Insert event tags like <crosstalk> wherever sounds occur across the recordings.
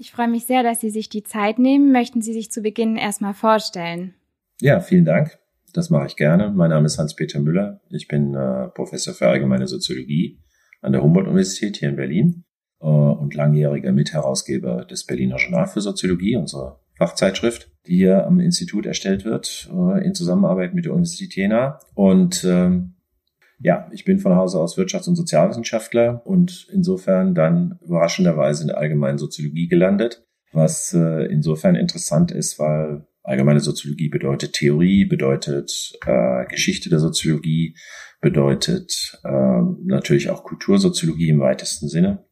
Ich freue mich sehr, dass Sie sich die Zeit nehmen. Möchten Sie sich zu Beginn erstmal vorstellen? Ja, vielen Dank. Das mache ich gerne. Mein Name ist Hans-Peter Müller. Ich bin äh, Professor für allgemeine Soziologie an der Humboldt-Universität hier in Berlin äh, und langjähriger Mitherausgeber des Berliner Journal für Soziologie, unserer Fachzeitschrift, die hier am Institut erstellt wird, äh, in Zusammenarbeit mit der Universität Jena. Und ähm, ja, ich bin von Hause aus Wirtschafts- und Sozialwissenschaftler und insofern dann überraschenderweise in der allgemeinen Soziologie gelandet, was äh, insofern interessant ist, weil allgemeine Soziologie bedeutet Theorie, bedeutet äh, Geschichte der Soziologie, bedeutet äh, natürlich auch Kultursoziologie im weitesten Sinne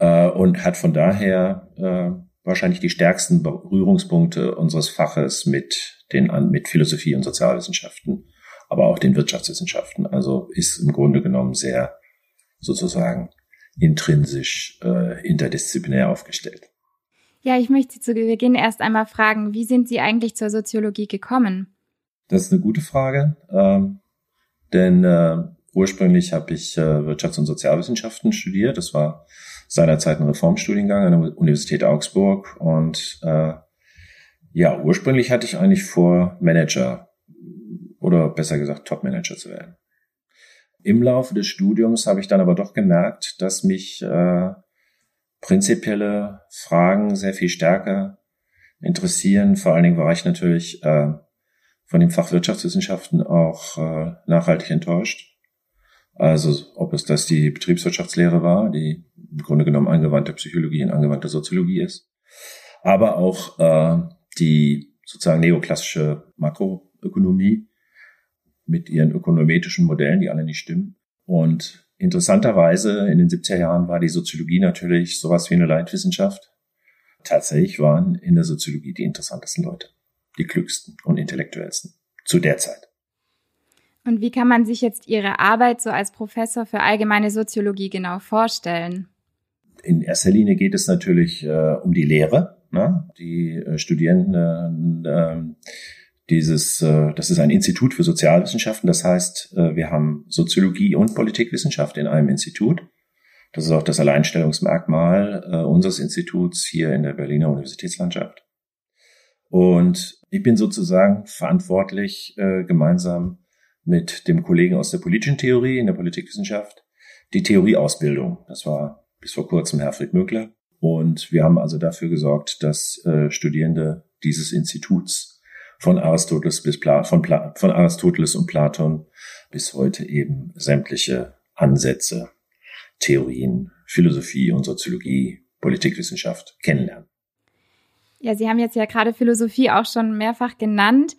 äh, und hat von daher äh, wahrscheinlich die stärksten Berührungspunkte unseres Faches mit den mit Philosophie und Sozialwissenschaften aber auch den Wirtschaftswissenschaften. Also ist im Grunde genommen sehr sozusagen intrinsisch äh, interdisziplinär aufgestellt. Ja, ich möchte Sie zu Beginn erst einmal fragen, wie sind Sie eigentlich zur Soziologie gekommen? Das ist eine gute Frage, ähm, denn äh, ursprünglich habe ich äh, Wirtschafts- und Sozialwissenschaften studiert. Das war seinerzeit ein Reformstudiengang an der Universität Augsburg und äh, ja, ursprünglich hatte ich eigentlich vor, Manager oder besser gesagt Topmanager zu werden. Im Laufe des Studiums habe ich dann aber doch gemerkt, dass mich äh, prinzipielle Fragen sehr viel stärker interessieren. Vor allen Dingen war ich natürlich äh, von dem Fach Wirtschaftswissenschaften auch äh, nachhaltig enttäuscht. Also ob es das die Betriebswirtschaftslehre war, die im Grunde genommen angewandte Psychologie und angewandte Soziologie ist, aber auch äh, die sozusagen neoklassische Makroökonomie, mit ihren ökonometrischen Modellen, die alle nicht stimmen. Und interessanterweise in den 70er Jahren war die Soziologie natürlich sowas wie eine Leitwissenschaft. Tatsächlich waren in der Soziologie die interessantesten Leute, die klügsten und intellektuellsten zu der Zeit. Und wie kann man sich jetzt Ihre Arbeit so als Professor für allgemeine Soziologie genau vorstellen? In erster Linie geht es natürlich äh, um die Lehre. Ne? Die äh, Studierenden äh, dieses, äh, das ist ein Institut für Sozialwissenschaften. Das heißt, äh, wir haben Soziologie und Politikwissenschaft in einem Institut. Das ist auch das Alleinstellungsmerkmal äh, unseres Instituts hier in der Berliner Universitätslandschaft. Und ich bin sozusagen verantwortlich, äh, gemeinsam mit dem Kollegen aus der politischen Theorie in der Politikwissenschaft, die Theorieausbildung. Das war bis vor kurzem Herfried Mögler. Und wir haben also dafür gesorgt, dass äh, Studierende dieses Instituts von Aristoteles bis Pla von, Pla von Aristoteles und Platon bis heute eben sämtliche Ansätze, Theorien, Philosophie und Soziologie, Politikwissenschaft kennenlernen. Ja, Sie haben jetzt ja gerade Philosophie auch schon mehrfach genannt.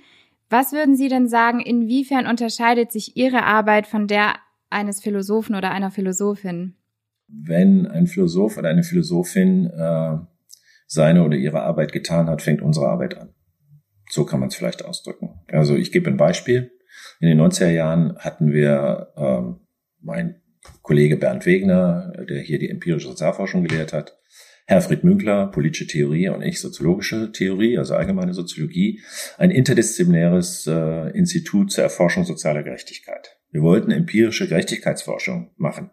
Was würden Sie denn sagen, inwiefern unterscheidet sich Ihre Arbeit von der eines Philosophen oder einer Philosophin? Wenn ein Philosoph oder eine Philosophin äh, seine oder ihre Arbeit getan hat, fängt unsere Arbeit an. So kann man es vielleicht ausdrücken. Also ich gebe ein Beispiel. In den 90er Jahren hatten wir ähm, mein Kollege Bernd Wegner, der hier die empirische Sozialforschung gelehrt hat, Herfried Münkler, politische Theorie und ich, soziologische Theorie, also allgemeine Soziologie, ein interdisziplinäres äh, Institut zur Erforschung sozialer Gerechtigkeit. Wir wollten empirische Gerechtigkeitsforschung machen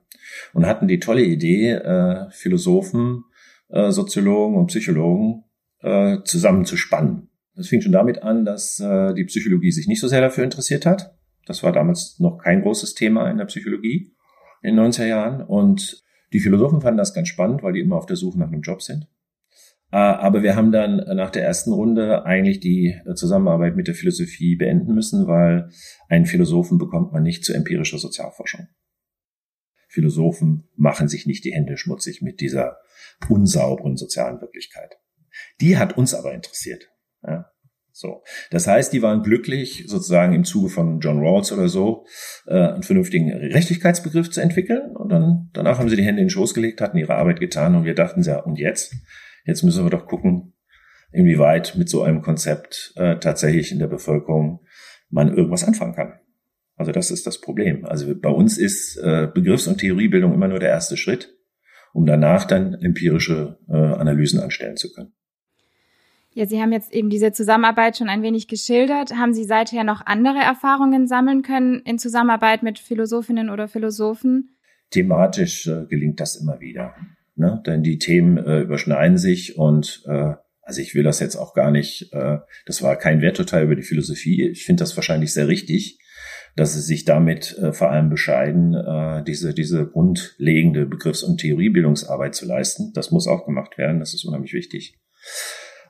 und hatten die tolle Idee, äh, Philosophen, äh, Soziologen und Psychologen äh, zusammenzuspannen das fing schon damit an, dass äh, die Psychologie sich nicht so sehr dafür interessiert hat. Das war damals noch kein großes Thema in der Psychologie in den 90er Jahren. Und die Philosophen fanden das ganz spannend, weil die immer auf der Suche nach einem Job sind. Äh, aber wir haben dann nach der ersten Runde eigentlich die äh, Zusammenarbeit mit der Philosophie beenden müssen, weil einen Philosophen bekommt man nicht zu empirischer Sozialforschung. Philosophen machen sich nicht die Hände schmutzig mit dieser unsauberen sozialen Wirklichkeit. Die hat uns aber interessiert. Ja, so. Das heißt, die waren glücklich, sozusagen im Zuge von John Rawls oder so, äh, einen vernünftigen Gerechtigkeitsbegriff zu entwickeln. Und dann, danach haben sie die Hände in den Schoß gelegt, hatten ihre Arbeit getan und wir dachten, ja, und jetzt? Jetzt müssen wir doch gucken, inwieweit mit so einem Konzept äh, tatsächlich in der Bevölkerung man irgendwas anfangen kann. Also das ist das Problem. Also bei uns ist äh, Begriffs- und Theoriebildung immer nur der erste Schritt, um danach dann empirische äh, Analysen anstellen zu können. Ja, Sie haben jetzt eben diese Zusammenarbeit schon ein wenig geschildert. Haben Sie seither noch andere Erfahrungen sammeln können in Zusammenarbeit mit Philosophinnen oder Philosophen? Thematisch äh, gelingt das immer wieder. Ne? Denn die Themen äh, überschneiden sich und äh, also ich will das jetzt auch gar nicht, äh, das war kein Werturteil über die Philosophie. Ich finde das wahrscheinlich sehr richtig, dass sie sich damit äh, vor allem bescheiden, äh, diese, diese grundlegende Begriffs- und Theoriebildungsarbeit zu leisten. Das muss auch gemacht werden, das ist unheimlich wichtig.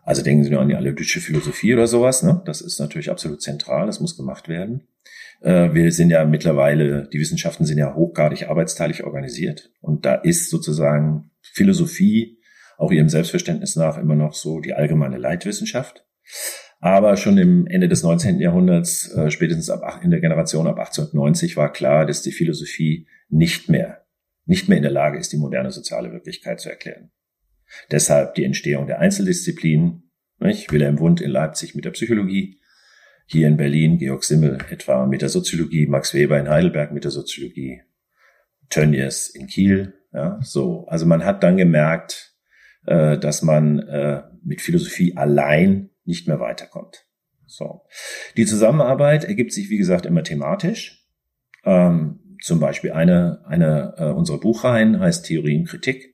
Also denken Sie nur an die analytische Philosophie oder sowas. Ne? Das ist natürlich absolut zentral, das muss gemacht werden. Äh, wir sind ja mittlerweile, die Wissenschaften sind ja hochgradig arbeitsteilig organisiert. Und da ist sozusagen Philosophie auch ihrem Selbstverständnis nach immer noch so die allgemeine Leitwissenschaft. Aber schon im Ende des 19. Jahrhunderts, äh, spätestens ab, in der Generation ab 1890, war klar, dass die Philosophie nicht mehr, nicht mehr in der Lage ist, die moderne soziale Wirklichkeit zu erklären. Deshalb die Entstehung der Einzeldisziplinen. Nicht? Wilhelm Wundt in Leipzig mit der Psychologie, hier in Berlin Georg Simmel etwa mit der Soziologie, Max Weber in Heidelberg mit der Soziologie, Tönnies in Kiel. Ja, so. Also man hat dann gemerkt, äh, dass man äh, mit Philosophie allein nicht mehr weiterkommt. So. Die Zusammenarbeit ergibt sich, wie gesagt, immer thematisch. Ähm, zum Beispiel eine, eine äh, unserer Buchreihen heißt Theorie und Kritik.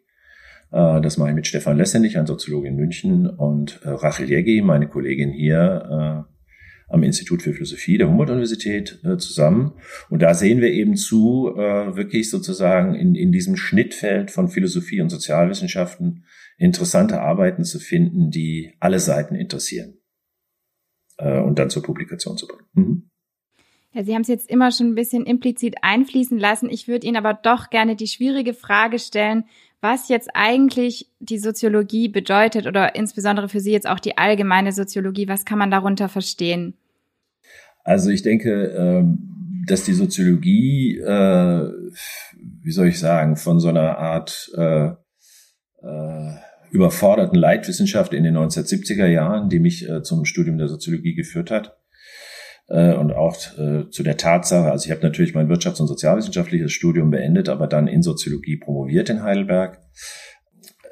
Äh, das mache ich mit Stefan Lessenich, ein Soziologe in München, und äh, Rachel Jeggi, meine Kollegin hier äh, am Institut für Philosophie der Humboldt-Universität zusammen. Und da sehen wir eben zu, wirklich sozusagen in, in diesem Schnittfeld von Philosophie und Sozialwissenschaften interessante Arbeiten zu finden, die alle Seiten interessieren und dann zur Publikation zu bringen. Mhm. Ja, Sie haben es jetzt immer schon ein bisschen implizit einfließen lassen. Ich würde Ihnen aber doch gerne die schwierige Frage stellen, was jetzt eigentlich die Soziologie bedeutet oder insbesondere für Sie jetzt auch die allgemeine Soziologie. Was kann man darunter verstehen? Also ich denke, ähm, dass die Soziologie, äh, wie soll ich sagen, von so einer Art äh, äh, überforderten Leitwissenschaft in den 1970er Jahren, die mich zum Studium der Soziologie geführt hat, äh, und auch äh, zu der Tatsache, also ich habe natürlich mein wirtschafts- und sozialwissenschaftliches Studium beendet, aber dann in Soziologie promoviert in Heidelberg.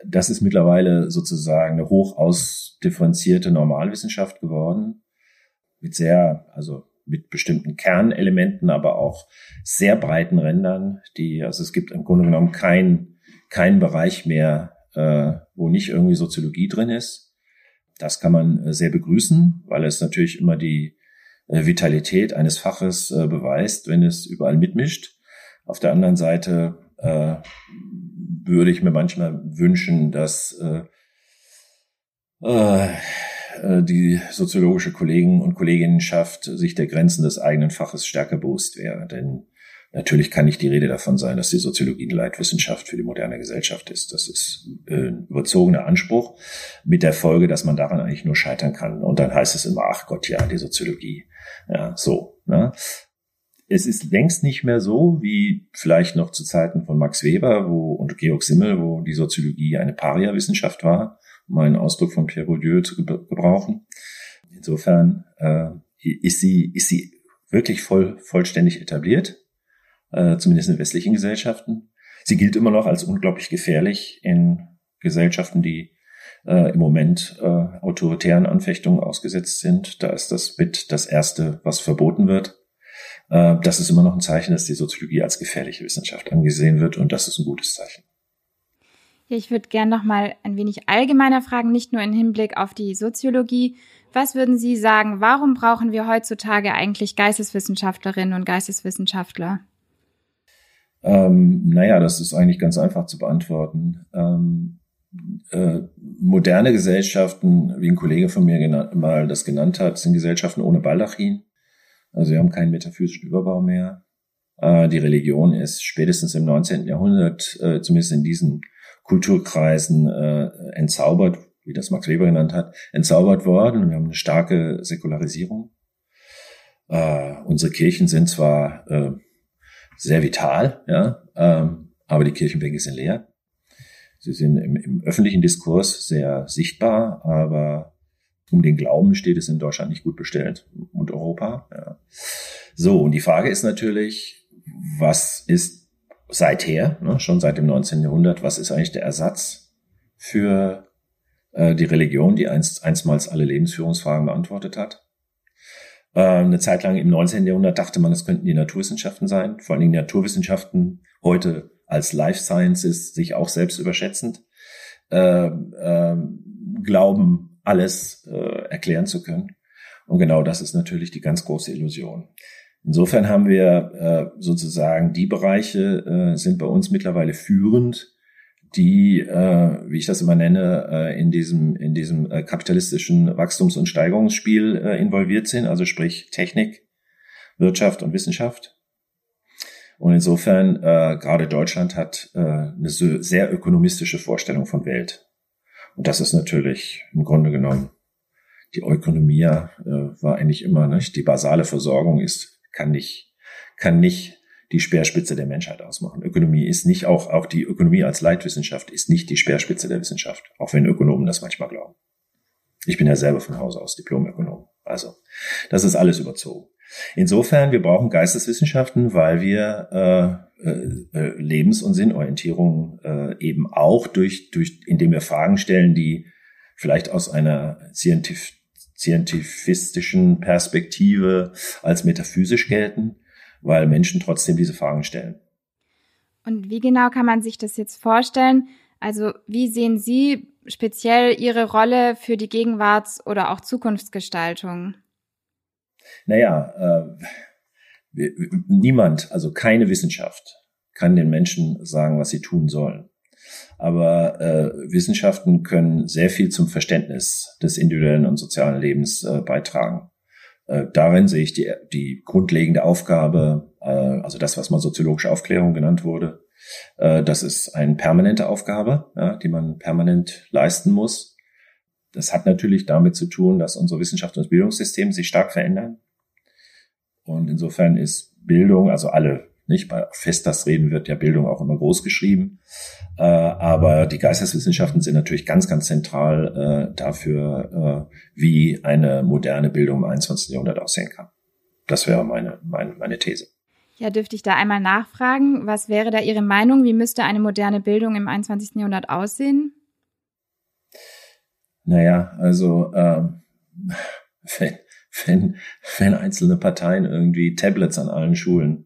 Das ist mittlerweile sozusagen eine hoch ausdifferenzierte Normalwissenschaft geworden, mit sehr, also mit bestimmten Kernelementen, aber auch sehr breiten Rändern, die, also es gibt im Grunde genommen keinen kein Bereich mehr, äh, wo nicht irgendwie Soziologie drin ist. Das kann man äh, sehr begrüßen, weil es natürlich immer die Vitalität eines Faches äh, beweist, wenn es überall mitmischt. Auf der anderen Seite äh, würde ich mir manchmal wünschen, dass äh, äh, äh, die soziologische Kollegen und Kolleginnenschaft sich der Grenzen des eigenen Faches stärker bewusst wäre. Denn Natürlich kann nicht die Rede davon sein, dass die Soziologie eine Leitwissenschaft für die moderne Gesellschaft ist. Das ist äh, ein überzogener Anspruch mit der Folge, dass man daran eigentlich nur scheitern kann. Und dann heißt es immer, ach Gott, ja, die Soziologie. Ja, so. Ne? Es ist längst nicht mehr so, wie vielleicht noch zu Zeiten von Max Weber wo, und Georg Simmel, wo die Soziologie eine Paria-Wissenschaft war, um einen Ausdruck von Pierre Bourdieu zu gebrauchen. Insofern äh, ist sie, ist sie wirklich voll, vollständig etabliert äh, zumindest in westlichen Gesellschaften. Sie gilt immer noch als unglaublich gefährlich in Gesellschaften, die äh, im Moment äh, autoritären Anfechtungen ausgesetzt sind. Da ist das mit das Erste, was verboten wird. Äh, das ist immer noch ein Zeichen, dass die Soziologie als gefährliche Wissenschaft angesehen wird und das ist ein gutes Zeichen. Ich würde gerne noch mal ein wenig allgemeiner fragen, nicht nur im Hinblick auf die Soziologie. Was würden Sie sagen, warum brauchen wir heutzutage eigentlich Geisteswissenschaftlerinnen und Geisteswissenschaftler? Ähm, naja, das ist eigentlich ganz einfach zu beantworten. Ähm, äh, moderne Gesellschaften, wie ein Kollege von mir mal das genannt hat, sind Gesellschaften ohne Baldachin. Also wir haben keinen metaphysischen Überbau mehr. Äh, die Religion ist spätestens im 19. Jahrhundert, äh, zumindest in diesen Kulturkreisen, äh, entzaubert, wie das Max Weber genannt hat, entzaubert worden. Wir haben eine starke Säkularisierung. Äh, unsere Kirchen sind zwar äh, sehr vital, ja, ähm, aber die Kirchenbänke sind leer. Sie sind im, im öffentlichen Diskurs sehr sichtbar, aber um den Glauben steht es in Deutschland nicht gut bestellt und Europa. Ja. So, und die Frage ist natürlich, was ist seither, ne, schon seit dem 19. Jahrhundert, was ist eigentlich der Ersatz für äh, die Religion, die einst, einstmals alle Lebensführungsfragen beantwortet hat? Äh, eine Zeit lang im 19. Jahrhundert dachte man, es könnten die Naturwissenschaften sein, vor allen Dingen Naturwissenschaften heute als Life Sciences sich auch selbst überschätzend äh, äh, glauben, alles äh, erklären zu können. Und genau das ist natürlich die ganz große Illusion. Insofern haben wir äh, sozusagen die Bereiche äh, sind bei uns mittlerweile führend, die, äh, wie ich das immer nenne, äh, in diesem in diesem äh, kapitalistischen Wachstums- und Steigerungsspiel äh, involviert sind, also sprich Technik, Wirtschaft und Wissenschaft. Und insofern äh, gerade Deutschland hat äh, eine sehr ökonomistische Vorstellung von Welt. Und das ist natürlich im Grunde genommen die Ökonomie äh, war eigentlich immer nicht die basale Versorgung ist kann nicht, kann nicht die Speerspitze der Menschheit ausmachen. Ökonomie ist nicht auch, auch die Ökonomie als Leitwissenschaft ist nicht die Speerspitze der Wissenschaft, auch wenn Ökonomen das manchmal glauben. Ich bin ja selber von Hause aus Diplomökonom. Also, das ist alles überzogen. Insofern, wir brauchen Geisteswissenschaften, weil wir äh, äh, Lebens- und Sinnorientierung äh, eben auch durch, durch, indem wir Fragen stellen, die vielleicht aus einer Scientif scientifistischen Perspektive als metaphysisch gelten, weil Menschen trotzdem diese Fragen stellen. Und wie genau kann man sich das jetzt vorstellen? Also wie sehen Sie speziell Ihre Rolle für die Gegenwarts- oder auch Zukunftsgestaltung? Naja, äh, niemand, also keine Wissenschaft kann den Menschen sagen, was sie tun sollen. Aber äh, Wissenschaften können sehr viel zum Verständnis des individuellen und sozialen Lebens äh, beitragen. Äh, darin sehe ich die, die grundlegende Aufgabe, äh, also das, was mal soziologische Aufklärung genannt wurde. Äh, das ist eine permanente Aufgabe, ja, die man permanent leisten muss. Das hat natürlich damit zu tun, dass unsere Wissenschafts- und Bildungssysteme sich stark verändern. Und insofern ist Bildung, also alle nicht? Bei Festas reden wird ja Bildung auch immer groß geschrieben. Äh, aber die Geisteswissenschaften sind natürlich ganz, ganz zentral äh, dafür, äh, wie eine moderne Bildung im 21. Jahrhundert aussehen kann. Das wäre meine, meine, meine These. Ja, dürfte ich da einmal nachfragen, was wäre da Ihre Meinung? Wie müsste eine moderne Bildung im 21. Jahrhundert aussehen? Naja, also ähm, <laughs> wenn, wenn, wenn einzelne Parteien irgendwie Tablets an allen Schulen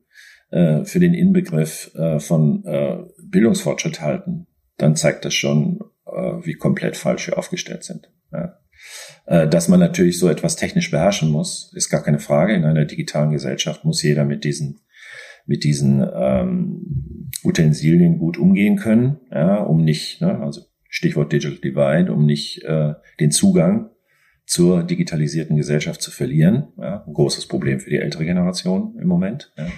äh, für den Inbegriff äh, von äh, Bildungsfortschritt halten, dann zeigt das schon, äh, wie komplett falsch wir aufgestellt sind. Ja. Äh, dass man natürlich so etwas technisch beherrschen muss, ist gar keine Frage. In einer digitalen Gesellschaft muss jeder mit diesen mit diesen ähm, Utensilien gut umgehen können, ja, um nicht, ne, also Stichwort Digital Divide, um nicht äh, den Zugang zur digitalisierten Gesellschaft zu verlieren. Ja, ein großes Problem für die ältere Generation im Moment. Ja.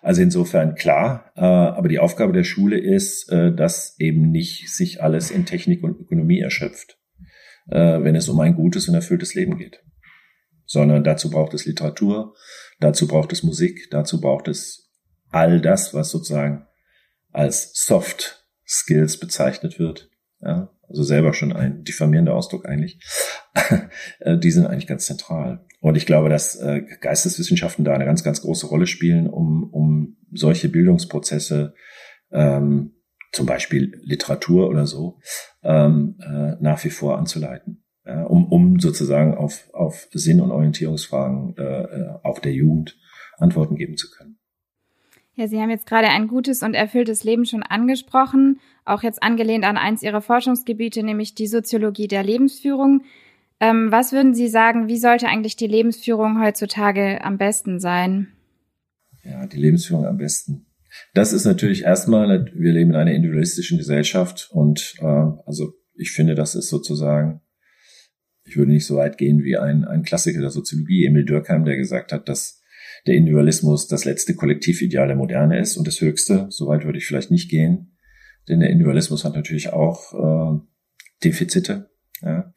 Also insofern klar, äh, aber die Aufgabe der Schule ist, äh, dass eben nicht sich alles in Technik und Ökonomie erschöpft, äh, wenn es um ein gutes und erfülltes Leben geht. Sondern dazu braucht es Literatur, dazu braucht es Musik, dazu braucht es all das, was sozusagen als Soft Skills bezeichnet wird. Ja, also selber schon ein diffamierender Ausdruck eigentlich. <laughs> die sind eigentlich ganz zentral. Und ich glaube, dass äh, Geisteswissenschaften da eine ganz, ganz große Rolle spielen, um, um solche Bildungsprozesse, ähm, zum Beispiel Literatur oder so, ähm, äh, nach wie vor anzuleiten. Ja, um, um sozusagen auf, auf Sinn- und Orientierungsfragen äh, äh, auch der Jugend Antworten geben zu können. Ja, Sie haben jetzt gerade ein gutes und erfülltes Leben schon angesprochen, auch jetzt angelehnt an eins Ihrer Forschungsgebiete, nämlich die Soziologie der Lebensführung. Ähm, was würden Sie sagen, wie sollte eigentlich die Lebensführung heutzutage am besten sein? Ja, die Lebensführung am besten. Das ist natürlich erstmal, wir leben in einer individualistischen Gesellschaft und äh, also ich finde, das ist sozusagen, ich würde nicht so weit gehen wie ein, ein Klassiker der Soziologie, Emil Dürkheim, der gesagt hat, dass der Individualismus das letzte Kollektivideal der Moderne ist und das höchste. Soweit würde ich vielleicht nicht gehen, denn der Individualismus hat natürlich auch äh, Defizite. Ja.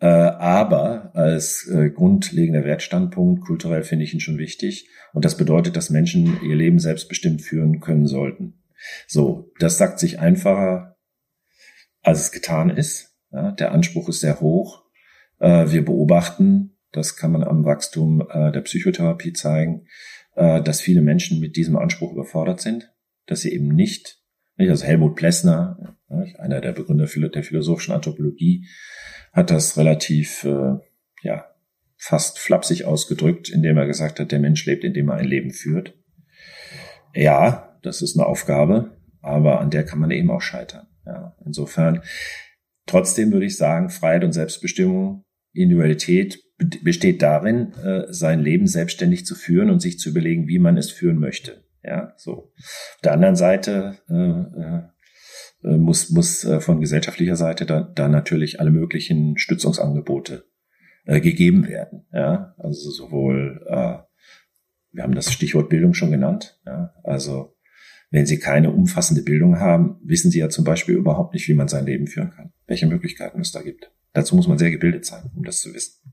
Äh, aber als äh, grundlegender Wertstandpunkt, kulturell finde ich ihn schon wichtig. Und das bedeutet, dass Menschen ihr Leben selbstbestimmt führen können sollten. So, das sagt sich einfacher, als es getan ist. Ja, der Anspruch ist sehr hoch. Äh, wir beobachten, das kann man am Wachstum äh, der Psychotherapie zeigen, äh, dass viele Menschen mit diesem Anspruch überfordert sind, dass sie eben nicht, nicht also Helmut Plessner, einer der Begründer der philosophischen Anthropologie, hat das relativ, äh, ja, fast flapsig ausgedrückt, indem er gesagt hat, der Mensch lebt, indem er ein Leben führt. Ja, das ist eine Aufgabe, aber an der kann man eben auch scheitern. Ja, insofern, trotzdem würde ich sagen, Freiheit und Selbstbestimmung, Individualität besteht darin, äh, sein Leben selbstständig zu führen und sich zu überlegen, wie man es führen möchte. Ja, so. Auf der anderen Seite äh, äh, muss, muss äh, von gesellschaftlicher Seite da, da natürlich alle möglichen Stützungsangebote äh, gegeben werden. Ja, also sowohl, äh, wir haben das Stichwort Bildung schon genannt. Ja, also wenn Sie keine umfassende Bildung haben, wissen Sie ja zum Beispiel überhaupt nicht, wie man sein Leben führen kann, welche Möglichkeiten es da gibt. Dazu muss man sehr gebildet sein, um das zu wissen.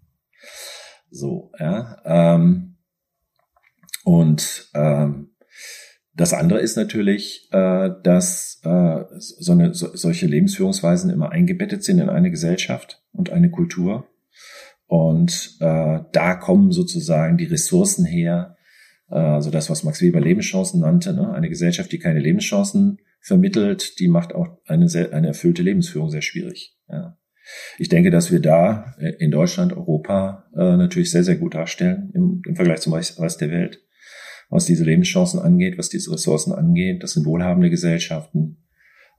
So, ja. Ähm, und ähm, das andere ist natürlich, äh, dass äh, so eine, so, solche Lebensführungsweisen immer eingebettet sind in eine Gesellschaft und eine Kultur. Und äh, da kommen sozusagen die Ressourcen her, äh, also das, was Max Weber Lebenschancen nannte. Ne? Eine Gesellschaft, die keine Lebenschancen vermittelt, die macht auch eine, sehr, eine erfüllte Lebensführung sehr schwierig. Ja. Ich denke, dass wir da äh, in Deutschland, Europa äh, natürlich sehr, sehr gut darstellen im, im Vergleich zum Rest der Welt, was diese Lebenschancen angeht, was diese Ressourcen angeht. Das sind wohlhabende Gesellschaften.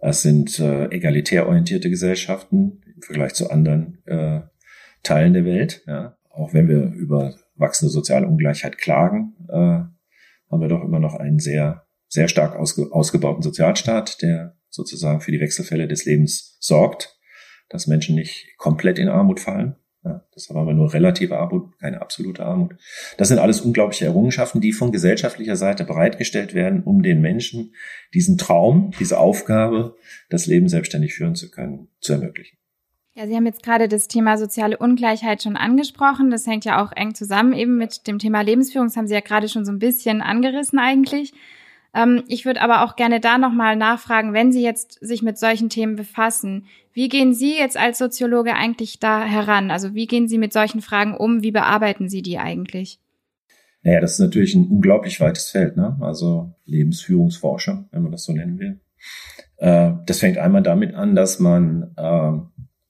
Es sind äh, egalitär orientierte Gesellschaften im Vergleich zu anderen äh, Teilen der Welt. Ja. Auch wenn wir über wachsende soziale Ungleichheit klagen, äh, haben wir doch immer noch einen sehr, sehr stark ausge ausgebauten Sozialstaat, der sozusagen für die Wechselfälle des Lebens sorgt, dass Menschen nicht komplett in Armut fallen. Ja, deshalb haben wir nur relative Armut, keine absolute Armut. Das sind alles unglaubliche Errungenschaften, die von gesellschaftlicher Seite bereitgestellt werden, um den Menschen diesen Traum, diese Aufgabe, das Leben selbstständig führen zu können, zu ermöglichen. Ja, Sie haben jetzt gerade das Thema soziale Ungleichheit schon angesprochen. Das hängt ja auch eng zusammen eben mit dem Thema Lebensführung. Das haben Sie ja gerade schon so ein bisschen angerissen eigentlich. Ähm, ich würde aber auch gerne da nochmal nachfragen, wenn Sie jetzt sich mit solchen Themen befassen, wie gehen Sie jetzt als Soziologe eigentlich da heran? Also wie gehen Sie mit solchen Fragen um? Wie bearbeiten Sie die eigentlich? Naja, das ist natürlich ein unglaublich weites Feld, ne? Also Lebensführungsforschung, wenn man das so nennen will. Äh, das fängt einmal damit an, dass man äh,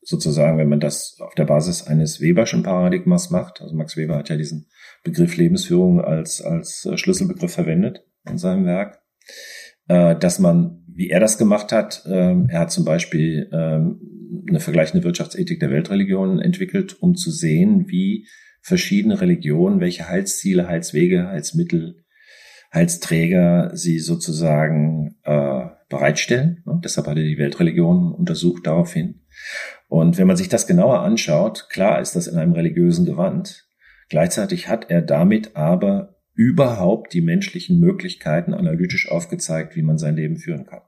sozusagen, wenn man das auf der Basis eines Weberschen Paradigmas macht, also Max Weber hat ja diesen Begriff Lebensführung als, als äh, Schlüsselbegriff verwendet in seinem Werk, äh, dass man, wie er das gemacht hat, ähm, er hat zum Beispiel ähm, eine vergleichende Wirtschaftsethik der Weltreligionen entwickelt, um zu sehen, wie verschiedene Religionen, welche Heilsziele, Heilswege, Heilsmittel, Heilsträger sie sozusagen äh, bereitstellen. Deshalb hat er die Weltreligionen untersucht daraufhin. Und wenn man sich das genauer anschaut, klar ist das in einem religiösen Gewand. Gleichzeitig hat er damit aber überhaupt die menschlichen Möglichkeiten analytisch aufgezeigt, wie man sein Leben führen kann.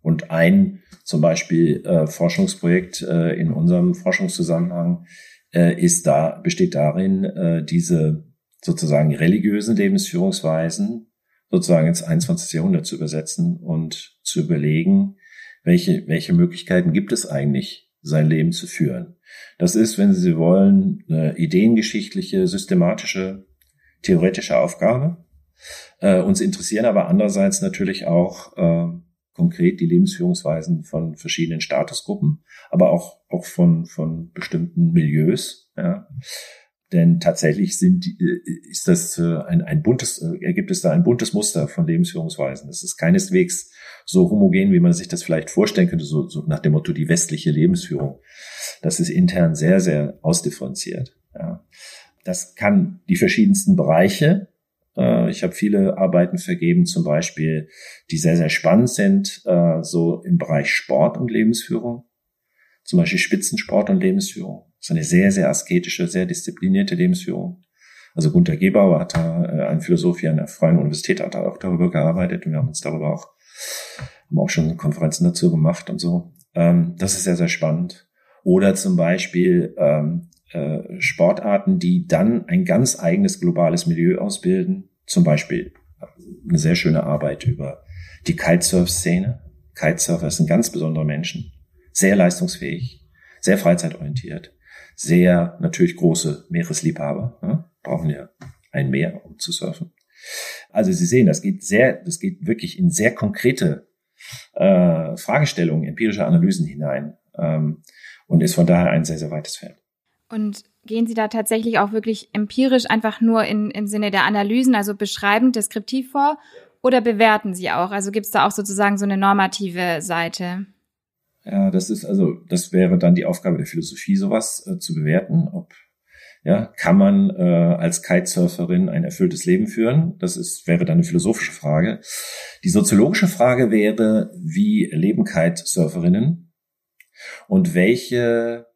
Und ein zum Beispiel äh, Forschungsprojekt äh, in unserem Forschungszusammenhang äh, ist da, besteht darin, äh, diese sozusagen religiösen Lebensführungsweisen sozusagen ins 21. Jahrhundert zu übersetzen und zu überlegen, welche, welche Möglichkeiten gibt es eigentlich, sein Leben zu führen. Das ist, wenn Sie wollen, eine ideengeschichtliche, systematische, theoretische Aufgabe. Äh, uns interessieren aber andererseits natürlich auch äh, konkret die Lebensführungsweisen von verschiedenen Statusgruppen, aber auch, auch von, von bestimmten Milieus. Ja. Denn tatsächlich sind, äh, ist das äh, ein, ein buntes, äh, gibt es da ein buntes Muster von Lebensführungsweisen. Es ist keineswegs so homogen, wie man sich das vielleicht vorstellen könnte, so, so nach dem Motto die westliche Lebensführung. Das ist intern sehr, sehr ausdifferenziert. Ja. Das kann die verschiedensten Bereiche. Ich habe viele Arbeiten vergeben, zum Beispiel, die sehr, sehr spannend sind, so im Bereich Sport und Lebensführung. Zum Beispiel Spitzensport und Lebensführung das ist eine sehr, sehr asketische, sehr disziplinierte Lebensführung. Also Gunter Gebauer hat da, äh, ein Philosoph hier an der Freien Universität, hat da auch darüber gearbeitet und wir haben uns darüber auch, haben auch schon Konferenzen dazu gemacht und so. Ähm, das ist sehr, sehr spannend. Oder zum Beispiel ähm, äh, Sportarten, die dann ein ganz eigenes globales Milieu ausbilden. Zum Beispiel eine sehr schöne Arbeit über die Kitesurf-Szene. Kitesurfer sind ganz besondere Menschen sehr leistungsfähig, sehr freizeitorientiert, sehr natürlich große Meeresliebhaber, ne? brauchen ja ein Meer, um zu surfen. Also Sie sehen, das geht sehr, das geht wirklich in sehr konkrete äh, Fragestellungen, empirische Analysen hinein ähm, und ist von daher ein sehr, sehr weites Feld. Und gehen Sie da tatsächlich auch wirklich empirisch einfach nur in, im Sinne der Analysen, also beschreibend, deskriptiv vor, oder bewerten Sie auch? Also gibt es da auch sozusagen so eine normative Seite? Ja, das ist also, das wäre dann die Aufgabe der Philosophie, sowas äh, zu bewerten, ob ja, kann man äh, als Kitesurferin ein erfülltes Leben führen? Das ist, wäre dann eine philosophische Frage. Die soziologische Frage wäre, wie leben Kitesurferinnen und welche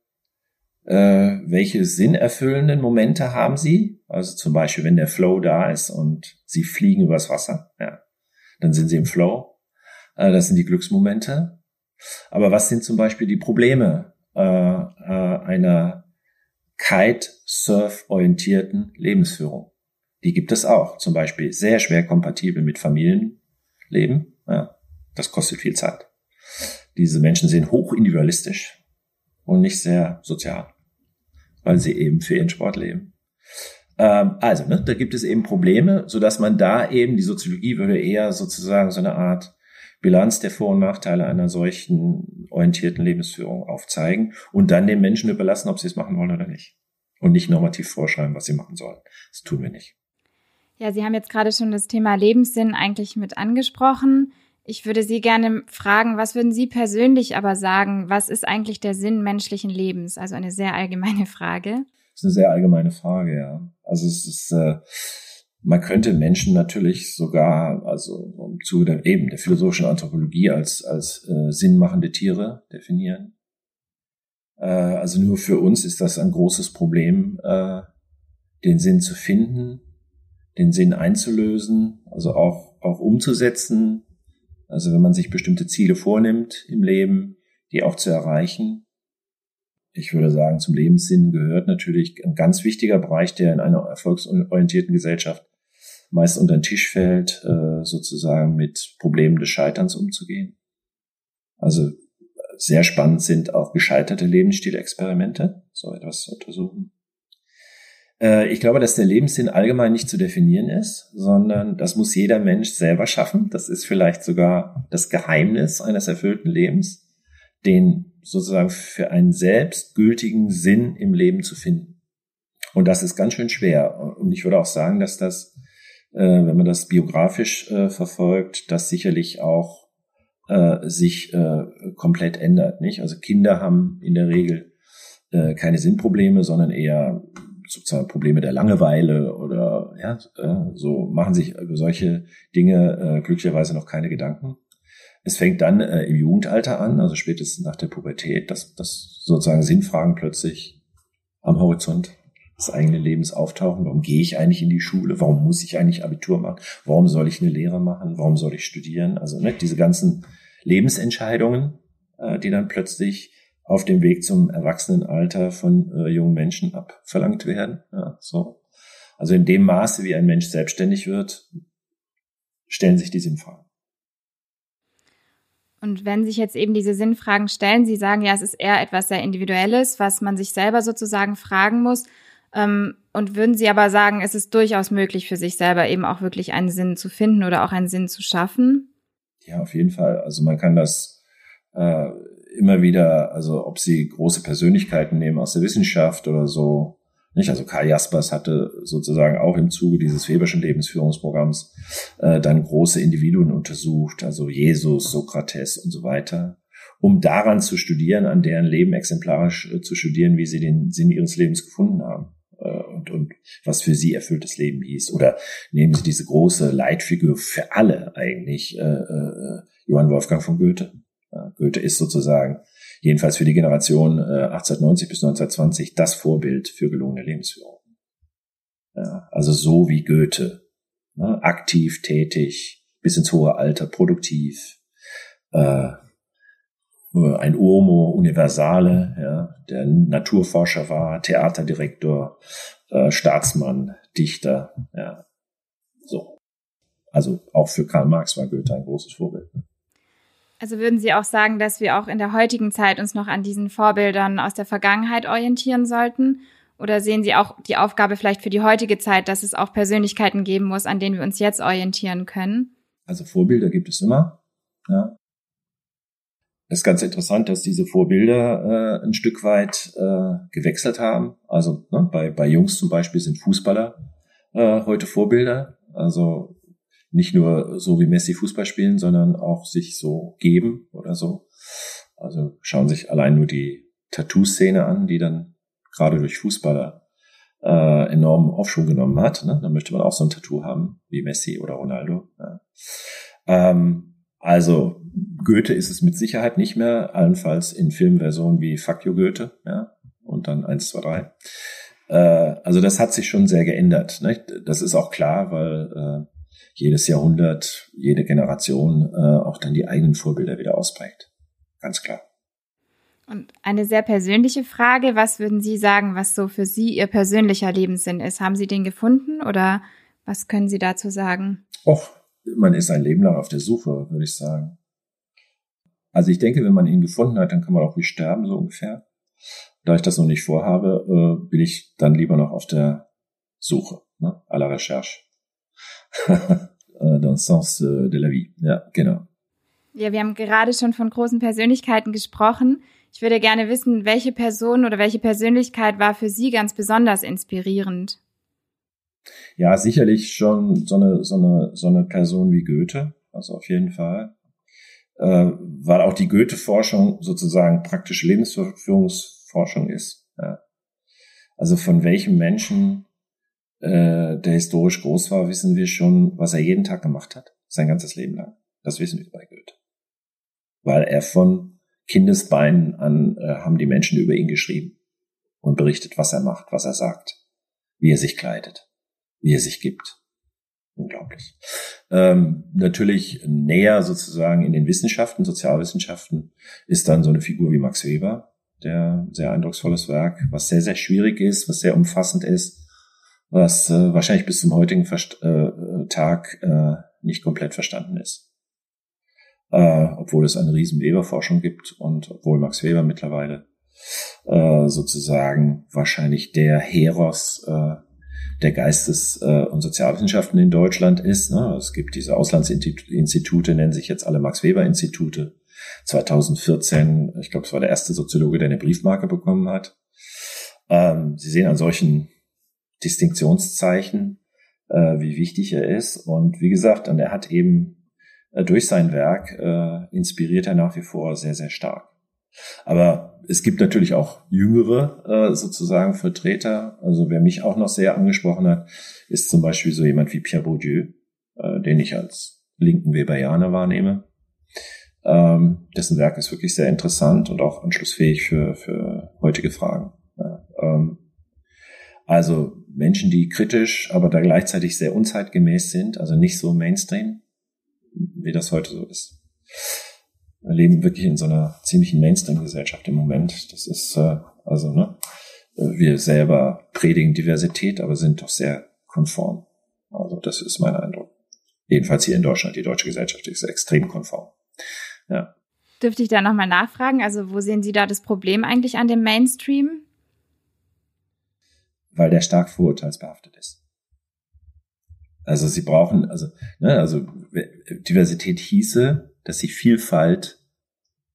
äh, welche sinnerfüllenden Momente haben sie? Also zum Beispiel, wenn der Flow da ist und sie fliegen übers Wasser, ja, dann sind sie im Flow. Äh, das sind die Glücksmomente. Aber was sind zum Beispiel die Probleme äh, äh, einer Kite-Surf-orientierten Lebensführung. Die gibt es auch. Zum Beispiel sehr schwer kompatibel mit Familienleben. Ja, das kostet viel Zeit. Diese Menschen sind hoch individualistisch und nicht sehr sozial, weil sie eben für ihren Sport leben. Ähm, also, ne, da gibt es eben Probleme, so dass man da eben, die Soziologie würde eher sozusagen so eine Art Bilanz der Vor- und Nachteile einer solchen orientierten Lebensführung aufzeigen und dann den Menschen überlassen, ob sie es machen wollen oder nicht. Und nicht normativ vorschreiben, was sie machen sollen. Das tun wir nicht. Ja, Sie haben jetzt gerade schon das Thema Lebenssinn eigentlich mit angesprochen. Ich würde Sie gerne fragen, was würden Sie persönlich aber sagen, was ist eigentlich der Sinn menschlichen Lebens? Also eine sehr allgemeine <laughs> Frage. Das ist eine sehr allgemeine Frage, ja. Also es ist, äh, man könnte Menschen natürlich sogar, also im Zuge der, eben der philosophischen Anthropologie als, als äh, sinnmachende Tiere definieren. Äh, also nur für uns ist das ein großes Problem, äh, den Sinn zu finden, den Sinn einzulösen, also auch, auch umzusetzen. Also wenn man sich bestimmte Ziele vornimmt im Leben, die auch zu erreichen. Ich würde sagen, zum Lebenssinn gehört natürlich ein ganz wichtiger Bereich, der in einer erfolgsorientierten Gesellschaft meist unter den Tisch fällt, äh, sozusagen mit Problemen des Scheiterns umzugehen. Also sehr spannend sind auch gescheiterte Lebensstilexperimente, so etwas zu untersuchen. Äh, ich glaube, dass der Lebenssinn allgemein nicht zu definieren ist, sondern das muss jeder Mensch selber schaffen. Das ist vielleicht sogar das Geheimnis eines erfüllten Lebens, den sozusagen für einen selbst gültigen Sinn im Leben zu finden. Und das ist ganz schön schwer. Und ich würde auch sagen, dass das äh, wenn man das biografisch äh, verfolgt, das sicherlich auch sich komplett ändert. Nicht? Also Kinder haben in der Regel keine Sinnprobleme, sondern eher sozusagen Probleme der Langeweile oder ja, äh, so machen sich über solche Dinge äh, glücklicherweise noch keine Gedanken. Es fängt dann äh, im Jugendalter an, also spätestens nach der Pubertät, dass, dass sozusagen Sinnfragen plötzlich am Horizont des eigenen Lebens auftauchen. Warum gehe ich eigentlich in die Schule? Warum muss ich eigentlich Abitur machen? Warum soll ich eine Lehre machen? Warum soll ich studieren? Also ne, diese ganzen Lebensentscheidungen, äh, die dann plötzlich auf dem Weg zum Erwachsenenalter von äh, jungen Menschen abverlangt werden. Ja, so. Also in dem Maße, wie ein Mensch selbstständig wird, stellen sich die Sinnfragen. Und wenn sich jetzt eben diese Sinnfragen stellen, Sie sagen ja, es ist eher etwas sehr Individuelles, was man sich selber sozusagen fragen muss. Ähm, und würden Sie aber sagen, es ist durchaus möglich für sich selber eben auch wirklich einen Sinn zu finden oder auch einen Sinn zu schaffen? Ja, auf jeden Fall. Also man kann das äh, immer wieder, also ob Sie große Persönlichkeiten nehmen aus der Wissenschaft oder so, nicht? Also Karl Jaspers hatte sozusagen auch im Zuge dieses Weberschen Lebensführungsprogramms äh, dann große Individuen untersucht, also Jesus, Sokrates und so weiter, um daran zu studieren, an deren Leben exemplarisch äh, zu studieren, wie sie den Sinn ihres Lebens gefunden haben äh, und, und was für sie erfülltes Leben hieß. Oder nehmen Sie diese große Leitfigur für alle eigentlich, äh, äh, Johann Wolfgang von Goethe. Goethe ist sozusagen, jedenfalls für die Generation äh, 1890 bis 1920, das Vorbild für gelungene Lebensführung. Ja, also so wie Goethe, ne, aktiv, tätig, bis ins hohe Alter, produktiv, äh, ein Uomo Universale, der Naturforscher war, Theaterdirektor, äh, Staatsmann, Dichter, ja, so. Also auch für Karl Marx war Goethe ein großes Vorbild. Also würden Sie auch sagen, dass wir auch in der heutigen Zeit uns noch an diesen Vorbildern aus der Vergangenheit orientieren sollten? Oder sehen Sie auch die Aufgabe vielleicht für die heutige Zeit, dass es auch Persönlichkeiten geben muss, an denen wir uns jetzt orientieren können? Also Vorbilder gibt es immer. Ja. Es ist ganz interessant, dass diese Vorbilder äh, ein Stück weit äh, gewechselt haben. Also ne, bei, bei Jungs zum Beispiel sind Fußballer äh, heute Vorbilder. Also nicht nur so wie Messi Fußball spielen, sondern auch sich so geben oder so. Also schauen sich allein nur die Tattoo-Szene an, die dann gerade durch Fußballer äh, enormen Aufschwung genommen hat. Ne? Da möchte man auch so ein Tattoo haben wie Messi oder Ronaldo. Ja. Ähm, also Goethe ist es mit Sicherheit nicht mehr, allenfalls in Filmversionen wie Fuck you Goethe, ja, und dann eins, zwei, drei. Äh, also das hat sich schon sehr geändert. Ne? Das ist auch klar, weil äh, jedes Jahrhundert, jede Generation äh, auch dann die eigenen Vorbilder wieder ausprägt. Ganz klar. Und eine sehr persönliche Frage, was würden Sie sagen, was so für Sie Ihr persönlicher Lebenssinn ist? Haben Sie den gefunden oder was können Sie dazu sagen? Och, man ist ein Leben lang auf der Suche, würde ich sagen. Also ich denke, wenn man ihn gefunden hat, dann kann man auch wie sterben, so ungefähr. Da ich das noch nicht vorhabe, äh, bin ich dann lieber noch auf der Suche, ne? à la recherche. <laughs> Äh, dans le sens äh, de la vie. Ja, genau. Ja, wir haben gerade schon von großen Persönlichkeiten gesprochen. Ich würde gerne wissen, welche Person oder welche Persönlichkeit war für Sie ganz besonders inspirierend? Ja, sicherlich schon so eine, so eine, so eine Person wie Goethe. Also auf jeden Fall. Äh, weil auch die Goethe-Forschung sozusagen praktische Lebensführungsforschung ist. Ja. Also von welchem Menschen äh, der historisch groß war, wissen wir schon, was er jeden Tag gemacht hat, sein ganzes Leben lang. Das wissen wir bei Goethe. Weil er von Kindesbeinen an äh, haben die Menschen über ihn geschrieben und berichtet, was er macht, was er sagt, wie er sich kleidet, wie er sich gibt. Unglaublich. Ähm, natürlich näher sozusagen in den Wissenschaften, Sozialwissenschaften, ist dann so eine Figur wie Max Weber, der sehr eindrucksvolles Werk, was sehr, sehr schwierig ist, was sehr umfassend ist, was äh, wahrscheinlich bis zum heutigen Verst äh, Tag äh, nicht komplett verstanden ist. Äh, obwohl es eine riesen Weber-Forschung gibt und obwohl Max Weber mittlerweile äh, sozusagen wahrscheinlich der Heros äh, der Geistes- äh, und Sozialwissenschaften in Deutschland ist. Ne? Es gibt diese Auslandsinstitute, nennen sich jetzt alle Max-Weber-Institute. 2014, ich glaube, es war der erste Soziologe, der eine Briefmarke bekommen hat. Ähm, Sie sehen an solchen Distinktionszeichen, äh, wie wichtig er ist. Und wie gesagt, und er hat eben äh, durch sein Werk äh, inspiriert er nach wie vor sehr, sehr stark. Aber es gibt natürlich auch jüngere äh, sozusagen Vertreter. Also wer mich auch noch sehr angesprochen hat, ist zum Beispiel so jemand wie Pierre Bourdieu, äh, den ich als linken Weberianer wahrnehme. Ähm, dessen Werk ist wirklich sehr interessant und auch anschlussfähig für, für heutige Fragen. Ja, ähm, also Menschen, die kritisch, aber da gleichzeitig sehr unzeitgemäß sind, also nicht so Mainstream, wie das heute so ist. Wir leben wirklich in so einer ziemlichen Mainstream-Gesellschaft im Moment. Das ist äh, also, ne, wir selber predigen Diversität, aber sind doch sehr konform. Also das ist mein Eindruck. Jedenfalls hier in Deutschland. Die deutsche Gesellschaft ist extrem konform. Ja. Dürfte ich da nochmal nachfragen? Also wo sehen Sie da das Problem eigentlich an dem Mainstream? Weil der stark vorurteilsbehaftet ist. Also sie brauchen, also, ne, also Diversität hieße, dass sie Vielfalt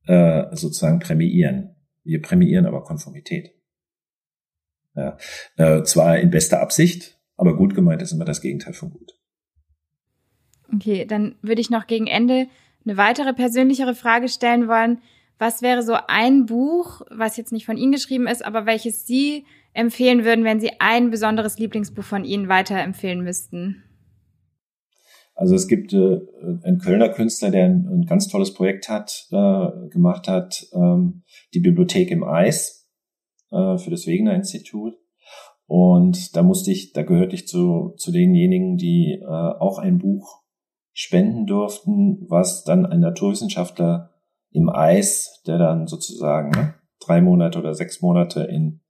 äh, sozusagen prämiieren. Wir prämiieren aber Konformität. Ja, äh, zwar in bester Absicht, aber gut gemeint ist immer das Gegenteil von gut. Okay, dann würde ich noch gegen Ende eine weitere persönlichere Frage stellen wollen. Was wäre so ein Buch, was jetzt nicht von Ihnen geschrieben ist, aber welches Sie empfehlen würden, wenn Sie ein besonderes Lieblingsbuch von Ihnen weiterempfehlen müssten? Also es gibt äh, einen Kölner Künstler, der ein, ein ganz tolles Projekt hat, äh, gemacht hat, ähm, die Bibliothek im Eis äh, für das Wegener Institut. Und da musste ich, da gehörte ich zu, zu denjenigen, die äh, auch ein Buch spenden durften, was dann ein Naturwissenschaftler im Eis, der dann sozusagen ne, drei Monate oder sechs Monate in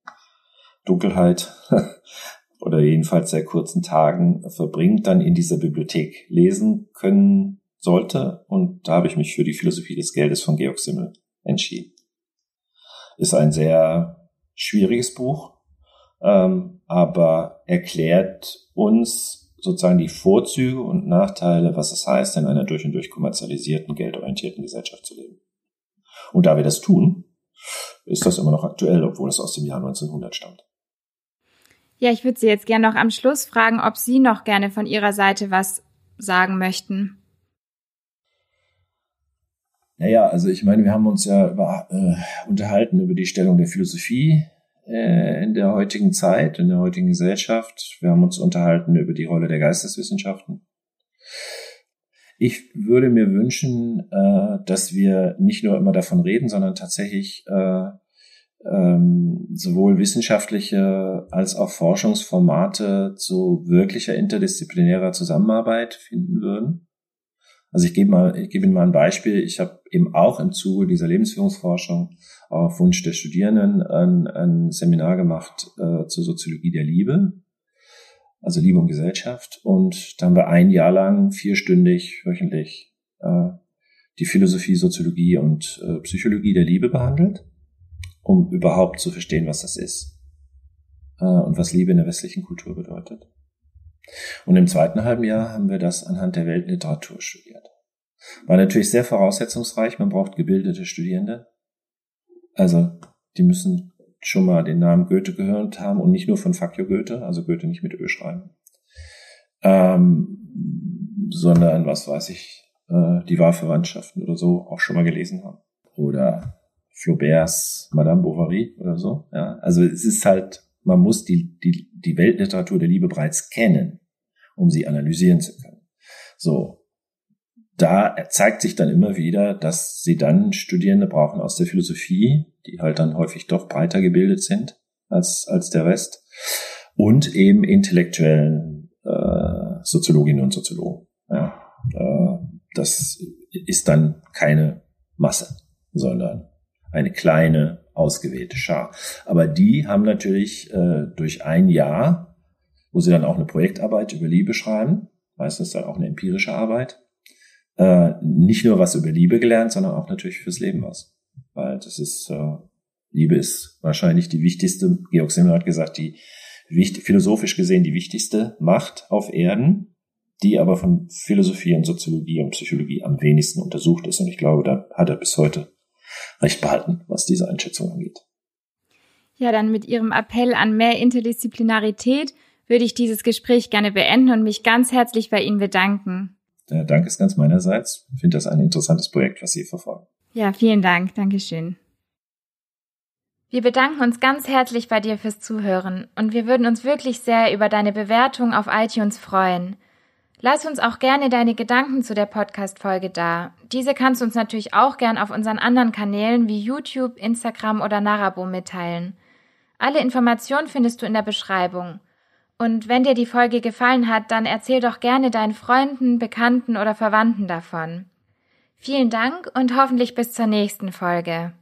Dunkelheit <laughs> oder jedenfalls sehr kurzen Tagen verbringt, dann in dieser Bibliothek lesen können sollte. Und da habe ich mich für die Philosophie des Geldes von Georg Simmel entschieden. Ist ein sehr schwieriges Buch, ähm, aber erklärt uns sozusagen die Vorzüge und Nachteile, was es heißt, in einer durch und durch kommerzialisierten, geldorientierten Gesellschaft zu leben. Und da wir das tun, ist das immer noch aktuell, obwohl es aus dem Jahr 1900 stammt. Ja, ich würde Sie jetzt gerne noch am Schluss fragen, ob Sie noch gerne von Ihrer Seite was sagen möchten. Naja, also ich meine, wir haben uns ja über, äh, unterhalten über die Stellung der Philosophie äh, in der heutigen Zeit, in der heutigen Gesellschaft. Wir haben uns unterhalten über die Rolle der Geisteswissenschaften. Ich würde mir wünschen, äh, dass wir nicht nur immer davon reden, sondern tatsächlich äh, ähm, sowohl wissenschaftliche als auch Forschungsformate zu wirklicher interdisziplinärer Zusammenarbeit finden würden. Also ich gebe mal, ich gebe Ihnen mal ein Beispiel. Ich habe eben auch im Zuge dieser Lebensführungsforschung auf Wunsch der Studierenden ein, ein Seminar gemacht äh, zur Soziologie der Liebe, also Liebe und Gesellschaft. Und da haben wir ein Jahr lang vierstündig wöchentlich äh, die Philosophie, Soziologie und äh, Psychologie der Liebe behandelt um überhaupt zu verstehen, was das ist äh, und was Liebe in der westlichen Kultur bedeutet. Und im zweiten halben Jahr haben wir das anhand der Weltliteratur studiert. War natürlich sehr voraussetzungsreich, man braucht gebildete Studierende. Also die müssen schon mal den Namen Goethe gehört haben und nicht nur von Fakio Goethe, also Goethe nicht mit Ö schreiben, ähm, sondern was weiß ich, äh, die Wahlverwandtschaften oder so auch schon mal gelesen haben. Oder Flauberts Madame Bovary oder so. Ja, also es ist halt, man muss die, die, die Weltliteratur der Liebe bereits kennen, um sie analysieren zu können. So. Da zeigt sich dann immer wieder, dass sie dann Studierende brauchen aus der Philosophie, die halt dann häufig doch breiter gebildet sind als, als der Rest und eben intellektuellen äh, Soziologinnen und Soziologen. Ja, äh, das ist dann keine Masse, sondern eine kleine ausgewählte Schar. Aber die haben natürlich äh, durch ein Jahr, wo sie dann auch eine Projektarbeit über Liebe schreiben, meistens dann auch eine empirische Arbeit, äh, nicht nur was über Liebe gelernt, sondern auch natürlich fürs Leben was. Weil das ist, äh, Liebe ist wahrscheinlich die wichtigste, Georg Simmel hat gesagt, die wichtig, philosophisch gesehen die wichtigste Macht auf Erden, die aber von Philosophie und Soziologie und Psychologie am wenigsten untersucht ist. Und ich glaube, da hat er bis heute recht behalten, was diese Einschätzung angeht. Ja, dann mit Ihrem Appell an mehr Interdisziplinarität würde ich dieses Gespräch gerne beenden und mich ganz herzlich bei Ihnen bedanken. Der Dank ist ganz meinerseits. Ich finde das ein interessantes Projekt, was Sie verfolgen. Ja, vielen Dank. Dankeschön. Wir bedanken uns ganz herzlich bei dir fürs Zuhören und wir würden uns wirklich sehr über deine Bewertung auf iTunes freuen. Lass uns auch gerne deine Gedanken zu der Podcast-Folge da. Diese kannst du uns natürlich auch gern auf unseren anderen Kanälen wie YouTube, Instagram oder Narabo mitteilen. Alle Informationen findest du in der Beschreibung. Und wenn dir die Folge gefallen hat, dann erzähl doch gerne deinen Freunden, Bekannten oder Verwandten davon. Vielen Dank und hoffentlich bis zur nächsten Folge.